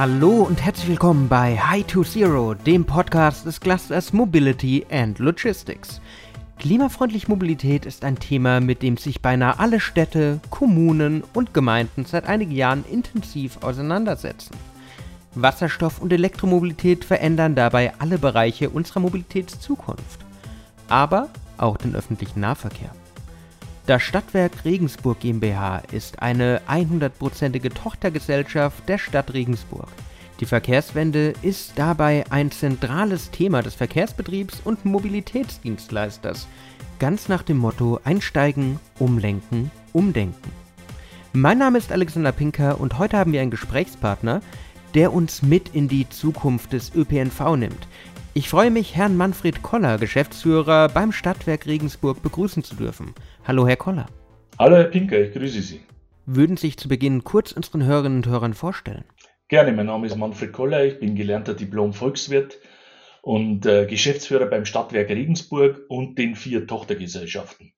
Hallo und herzlich willkommen bei High to Zero, dem Podcast des Clusters Mobility and Logistics. Klimafreundliche Mobilität ist ein Thema, mit dem sich beinahe alle Städte, Kommunen und Gemeinden seit einigen Jahren intensiv auseinandersetzen. Wasserstoff- und Elektromobilität verändern dabei alle Bereiche unserer Mobilitätszukunft, aber auch den öffentlichen Nahverkehr. Das Stadtwerk Regensburg GmbH ist eine 100%ige Tochtergesellschaft der Stadt Regensburg. Die Verkehrswende ist dabei ein zentrales Thema des Verkehrsbetriebs und Mobilitätsdienstleisters, ganz nach dem Motto Einsteigen, Umlenken, Umdenken. Mein Name ist Alexander Pinker und heute haben wir einen Gesprächspartner, der uns mit in die Zukunft des ÖPNV nimmt. Ich freue mich, Herrn Manfred Koller, Geschäftsführer beim Stadtwerk Regensburg, begrüßen zu dürfen. Hallo, Herr Koller. Hallo, Herr Pinker, ich grüße Sie. Würden Sie sich zu Beginn kurz unseren Hörerinnen und Hörern vorstellen? Gerne, mein Name ist Manfred Koller, ich bin gelernter Diplom-Volkswirt und äh, Geschäftsführer beim Stadtwerk Regensburg und den vier Tochtergesellschaften.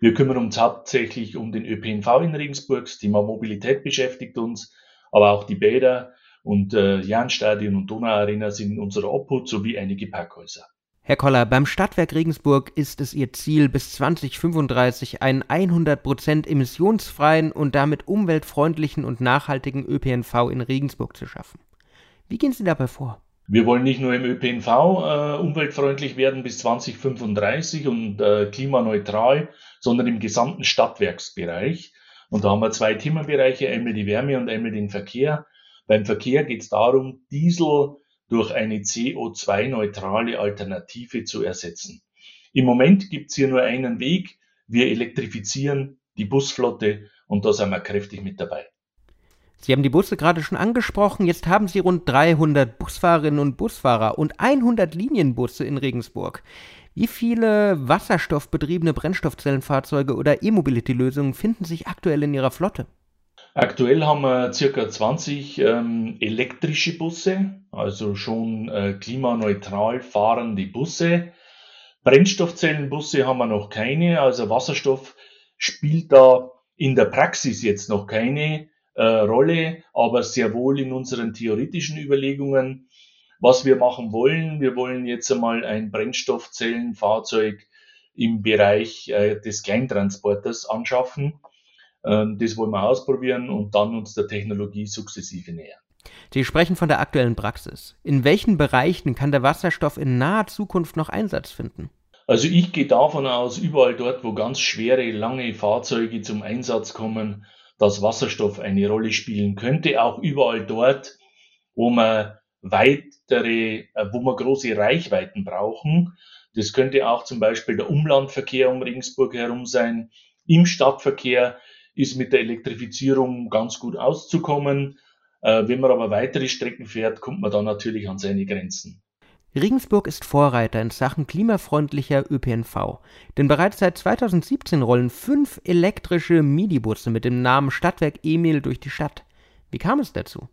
Wir kümmern uns hauptsächlich um den ÖPNV in Regensburg, das Thema Mobilität beschäftigt uns, aber auch die Bäder, und äh, Jahnstadion und Donauarena sind in unserer Obhut sowie einige Parkhäuser. Herr Koller, beim Stadtwerk Regensburg ist es Ihr Ziel, bis 2035 einen 100% emissionsfreien und damit umweltfreundlichen und nachhaltigen ÖPNV in Regensburg zu schaffen. Wie gehen Sie dabei vor? Wir wollen nicht nur im ÖPNV äh, umweltfreundlich werden bis 2035 und äh, klimaneutral, sondern im gesamten Stadtwerksbereich. Und da haben wir zwei Themenbereiche, einmal die Wärme und einmal den Verkehr. Beim Verkehr geht es darum, Diesel durch eine CO2-neutrale Alternative zu ersetzen. Im Moment gibt es hier nur einen Weg. Wir elektrifizieren die Busflotte und da sind wir kräftig mit dabei. Sie haben die Busse gerade schon angesprochen. Jetzt haben Sie rund 300 Busfahrerinnen und Busfahrer und 100 Linienbusse in Regensburg. Wie viele wasserstoffbetriebene Brennstoffzellenfahrzeuge oder E-Mobility-Lösungen finden sich aktuell in Ihrer Flotte? Aktuell haben wir circa 20 ähm, elektrische Busse, also schon äh, klimaneutral fahrende Busse. Brennstoffzellenbusse haben wir noch keine, also Wasserstoff spielt da in der Praxis jetzt noch keine äh, Rolle, aber sehr wohl in unseren theoretischen Überlegungen. Was wir machen wollen, wir wollen jetzt einmal ein Brennstoffzellenfahrzeug im Bereich äh, des Kleintransporters anschaffen das wollen wir ausprobieren und dann uns der Technologie sukzessive nähern. Sie sprechen von der aktuellen Praxis. In welchen Bereichen kann der Wasserstoff in naher Zukunft noch Einsatz finden? Also ich gehe davon aus, überall dort, wo ganz schwere, lange Fahrzeuge zum Einsatz kommen, dass Wasserstoff eine Rolle spielen könnte. Auch überall dort, wo man weitere, äh, wo wir große Reichweiten brauchen. Das könnte auch zum Beispiel der Umlandverkehr um Regensburg herum sein. Im Stadtverkehr ist mit der Elektrifizierung ganz gut auszukommen. Äh, wenn man aber weitere Strecken fährt, kommt man dann natürlich an seine Grenzen. Regensburg ist Vorreiter in Sachen klimafreundlicher ÖPNV, denn bereits seit 2017 rollen fünf elektrische Midibusse mit dem Namen Stadtwerk Emil durch die Stadt. Wie kam es dazu?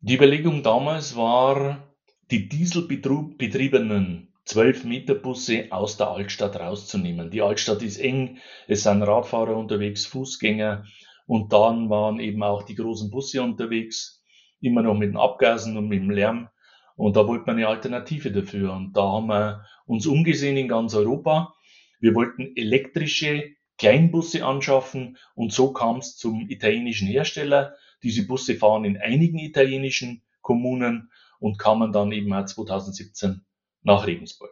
Die Überlegung damals war, die dieselbetriebenen 12 Meter Busse aus der Altstadt rauszunehmen. Die Altstadt ist eng, es sind Radfahrer unterwegs, Fußgänger und dann waren eben auch die großen Busse unterwegs, immer noch mit den Abgasen und mit dem Lärm. Und da wollten wir eine Alternative dafür. Und da haben wir uns umgesehen in ganz Europa. Wir wollten elektrische Kleinbusse anschaffen und so kam es zum italienischen Hersteller. Diese Busse fahren in einigen italienischen Kommunen und kamen dann eben auch 2017 nach Regensburg.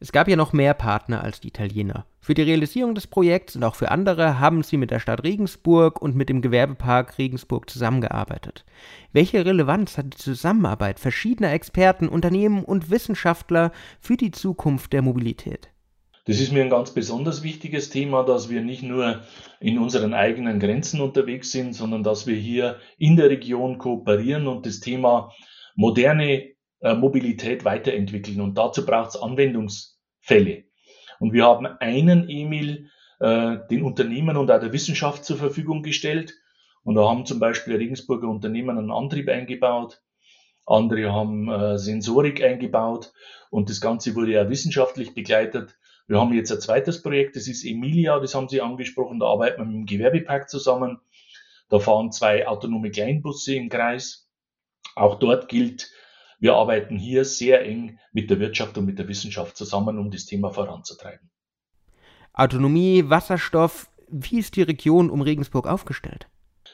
Es gab ja noch mehr Partner als die Italiener. Für die Realisierung des Projekts und auch für andere haben sie mit der Stadt Regensburg und mit dem Gewerbepark Regensburg zusammengearbeitet. Welche Relevanz hat die Zusammenarbeit verschiedener Experten, Unternehmen und Wissenschaftler für die Zukunft der Mobilität? Das ist mir ein ganz besonders wichtiges Thema, dass wir nicht nur in unseren eigenen Grenzen unterwegs sind, sondern dass wir hier in der Region kooperieren und das Thema moderne äh, Mobilität weiterentwickeln. Und dazu braucht es Anwendungsfälle. Und wir haben einen Emil äh, den Unternehmen und auch der Wissenschaft zur Verfügung gestellt. Und da haben zum Beispiel Regensburger Unternehmen einen Antrieb eingebaut. Andere haben äh, Sensorik eingebaut und das Ganze wurde ja wissenschaftlich begleitet. Wir haben jetzt ein zweites Projekt, das ist Emilia, das haben Sie angesprochen, da arbeiten wir mit dem Gewerbepark zusammen. Da fahren zwei autonome Kleinbusse im Kreis Auch dort gilt, wir arbeiten hier sehr eng mit der Wirtschaft und mit der Wissenschaft zusammen, um das Thema voranzutreiben. Autonomie, Wasserstoff, wie ist die Region um Regensburg aufgestellt?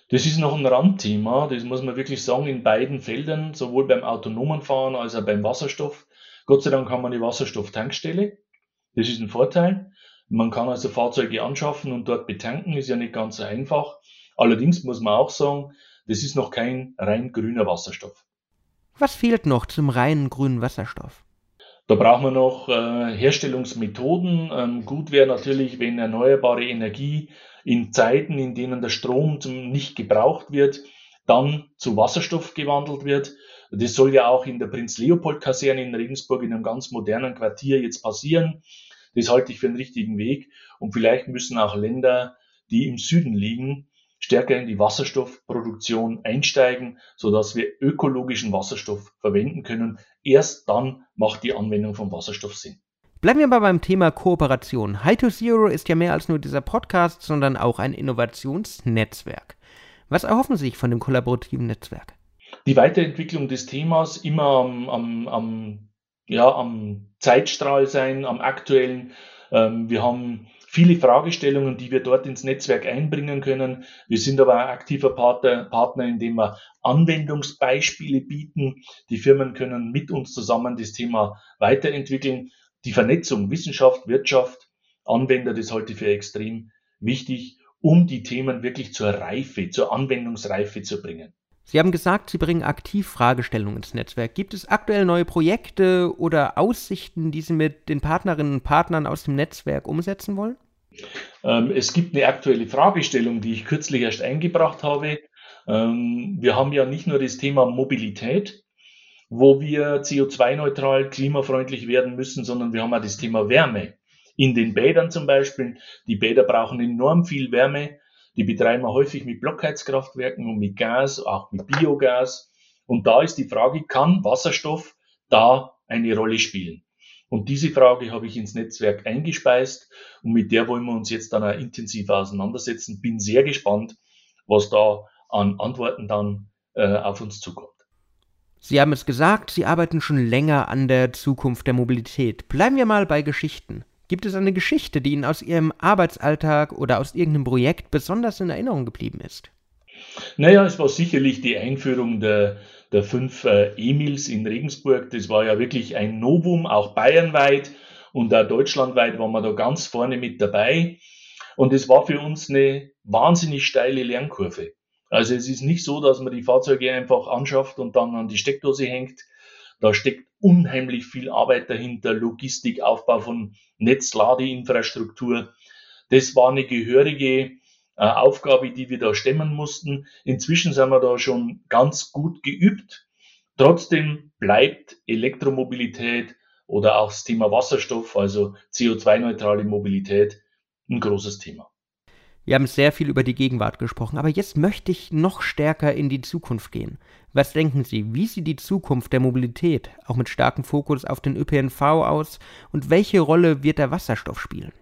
Das ist noch ein Randthema, das muss man wirklich sagen, in beiden Feldern, sowohl beim autonomen Fahren als auch beim Wasserstoff. Gott sei Dank haben wir eine Wasserstofftankstelle. Das ist ein Vorteil. Man kann also Fahrzeuge anschaffen und dort betanken, ist ja nicht ganz so einfach. Allerdings muss man auch sagen, das ist noch kein rein grüner Wasserstoff. Was fehlt noch zum reinen grünen Wasserstoff? Da braucht man noch äh, Herstellungsmethoden. Ähm, gut wäre natürlich, wenn erneuerbare Energie in Zeiten, in denen der Strom zum, nicht gebraucht wird, dann zu Wasserstoff gewandelt wird. Das soll ja auch in der Prinz-Leopold-Kaserne in Regensburg in einem ganz modernen Quartier jetzt passieren. Das halte ich für den richtigen Weg. Und vielleicht müssen auch Länder, die im Süden liegen, stärker in die Wasserstoffproduktion einsteigen, sodass wir ökologischen Wasserstoff verwenden können. Erst dann macht die Anwendung von Wasserstoff Sinn. Bleiben wir mal beim Thema Kooperation. High to Zero ist ja mehr als nur dieser Podcast, sondern auch ein Innovationsnetzwerk. Was erhoffen Sie sich von dem kollaborativen Netzwerk? Die Weiterentwicklung des Themas immer am, am, am, ja, am Zeitstrahl sein, am aktuellen. Ähm, wir haben viele Fragestellungen, die wir dort ins Netzwerk einbringen können. Wir sind aber ein aktiver Partner, Partner, indem wir Anwendungsbeispiele bieten. Die Firmen können mit uns zusammen das Thema weiterentwickeln. Die Vernetzung Wissenschaft, Wirtschaft, Anwender, das halte ich für extrem wichtig, um die Themen wirklich zur Reife, zur Anwendungsreife zu bringen. Sie haben gesagt, Sie bringen aktiv Fragestellungen ins Netzwerk. Gibt es aktuell neue Projekte oder Aussichten, die Sie mit den Partnerinnen und Partnern aus dem Netzwerk umsetzen wollen? Ähm, es gibt eine aktuelle Fragestellung, die ich kürzlich erst eingebracht habe. Ähm, wir haben ja nicht nur das Thema Mobilität, wo wir CO2-neutral, klimafreundlich werden müssen, sondern wir haben auch das Thema Wärme. In den Bädern zum Beispiel. Die Bäder brauchen enorm viel Wärme die betreiben wir häufig mit Blockheizkraftwerken und mit Gas, auch mit Biogas. Und da ist die Frage, kann Wasserstoff da eine Rolle spielen? Und diese Frage habe ich ins Netzwerk eingespeist und mit der wollen wir uns jetzt dann auch intensiv auseinandersetzen. Bin sehr gespannt, was da an Antworten dann äh, auf uns zukommt. Sie haben es gesagt, Sie arbeiten schon länger an der Zukunft der Mobilität. Bleiben wir mal bei Geschichten. Gibt es eine Geschichte, die Ihnen aus Ihrem Arbeitsalltag oder aus irgendeinem Projekt besonders in Erinnerung geblieben ist? Naja, es war sicherlich die Einführung der, der fünf äh, Emils in Regensburg. Das war ja wirklich ein Novum, auch bayernweit und auch deutschlandweit waren wir da ganz vorne mit dabei. Und es war für uns eine wahnsinnig steile Lernkurve. Also es ist nicht so, dass man die Fahrzeuge einfach anschafft und dann an die Steckdose hängt. Da steckt unheimlich viel Arbeit dahinter, Logistik, Aufbau von Netzladeinfrastruktur. Das war eine gehörige Aufgabe, die wir da stemmen mussten. Inzwischen sind wir da schon ganz gut geübt. Trotzdem bleibt Elektromobilität oder auch das Thema Wasserstoff, also CO2-neutrale Mobilität, ein großes Thema. Wir haben sehr viel über die Gegenwart gesprochen, aber jetzt möchte ich noch stärker in die Zukunft gehen. Was denken Sie, wie sieht die Zukunft der Mobilität, auch mit starkem Fokus auf den ÖPNV aus, und welche Rolle wird der Wasserstoff spielen?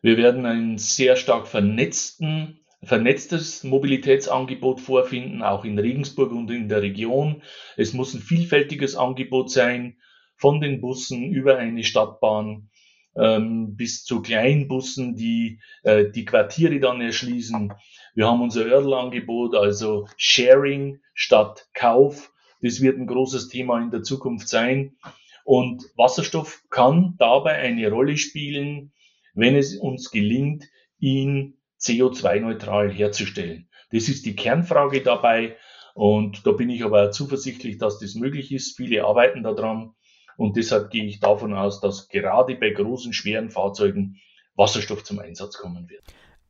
Wir werden ein sehr stark vernetzten, vernetztes Mobilitätsangebot vorfinden, auch in Regensburg und in der Region. Es muss ein vielfältiges Angebot sein, von den Bussen über eine Stadtbahn ähm, bis zu Kleinbussen, die äh, die Quartiere dann erschließen. Wir haben unser Ördelangebot, also Sharing statt Kauf. Das wird ein großes Thema in der Zukunft sein. Und Wasserstoff kann dabei eine Rolle spielen, wenn es uns gelingt, ihn CO2-neutral herzustellen. Das ist die Kernfrage dabei. Und da bin ich aber zuversichtlich, dass das möglich ist. Viele arbeiten daran. Und deshalb gehe ich davon aus, dass gerade bei großen, schweren Fahrzeugen Wasserstoff zum Einsatz kommen wird.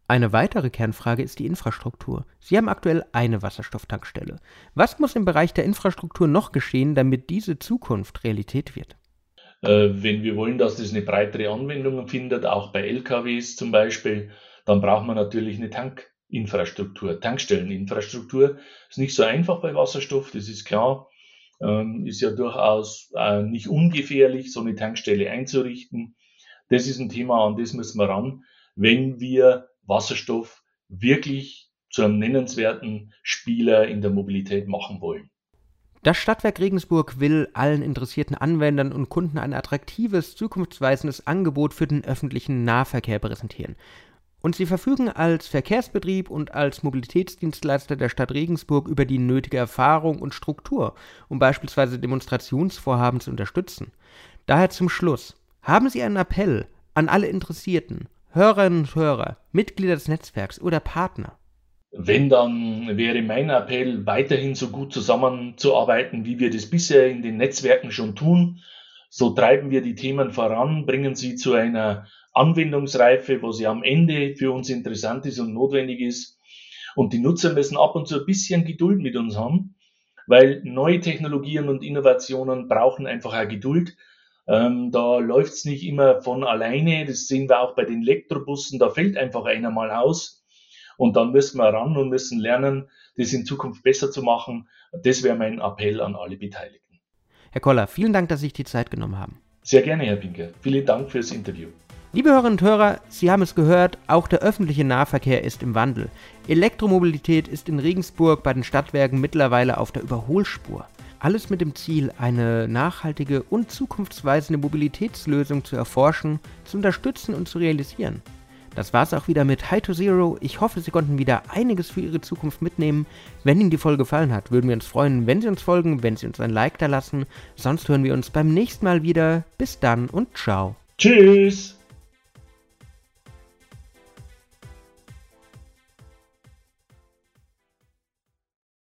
Eine weitere Kernfrage ist die Infrastruktur. Sie haben aktuell eine Wasserstofftankstelle. Was muss im Bereich der Infrastruktur noch geschehen, damit diese Zukunft Realität wird? Äh, wenn wir wollen, dass das eine breitere Anwendung findet, auch bei LKWs zum Beispiel, dann braucht man natürlich eine Tankinfrastruktur, Tankstelleninfrastruktur. Ist nicht so einfach bei Wasserstoff, das ist klar ähm, ist ja durchaus äh, nicht ungefährlich, so eine Tankstelle einzurichten. Das ist ein Thema, an das müssen wir ran, wenn wir Wasserstoff wirklich zu einem nennenswerten Spieler in der Mobilität machen wollen. Das Stadtwerk Regensburg will allen interessierten Anwendern und Kunden ein attraktives, zukunftsweisendes Angebot für den öffentlichen Nahverkehr präsentieren. Und sie verfügen als Verkehrsbetrieb und als Mobilitätsdienstleister der Stadt Regensburg über die nötige Erfahrung und Struktur, um beispielsweise Demonstrationsvorhaben zu unterstützen. Daher zum Schluss. Haben Sie einen Appell an alle Interessierten, Hörerinnen und Hörer, Mitglieder des Netzwerks oder Partner? Wenn, dann wäre mein Appell, weiterhin so gut zusammenzuarbeiten, wie wir das bisher in den Netzwerken schon tun. So treiben wir die Themen voran, bringen sie zu einer Anwendungsreife, was ja am Ende für uns interessant ist und notwendig ist. Und die Nutzer müssen ab und zu ein bisschen Geduld mit uns haben, weil neue Technologien und Innovationen brauchen einfach auch Geduld. Ähm, da läuft es nicht immer von alleine. Das sehen wir auch bei den Elektrobussen. Da fällt einfach einer mal aus. Und dann müssen wir ran und müssen lernen, das in Zukunft besser zu machen. Das wäre mein Appell an alle Beteiligten. Herr Koller, vielen Dank, dass Sie sich die Zeit genommen haben. Sehr gerne, Herr Pinker. Vielen Dank fürs Interview. Liebe Hörerinnen und Hörer, Sie haben es gehört, auch der öffentliche Nahverkehr ist im Wandel. Elektromobilität ist in Regensburg bei den Stadtwerken mittlerweile auf der Überholspur. Alles mit dem Ziel, eine nachhaltige und zukunftsweisende Mobilitätslösung zu erforschen, zu unterstützen und zu realisieren. Das war's auch wieder mit High to Zero. Ich hoffe, Sie konnten wieder einiges für Ihre Zukunft mitnehmen. Wenn Ihnen die Folge gefallen hat, würden wir uns freuen, wenn Sie uns folgen, wenn Sie uns ein Like da lassen. Sonst hören wir uns beim nächsten Mal wieder. Bis dann und ciao. Tschüss.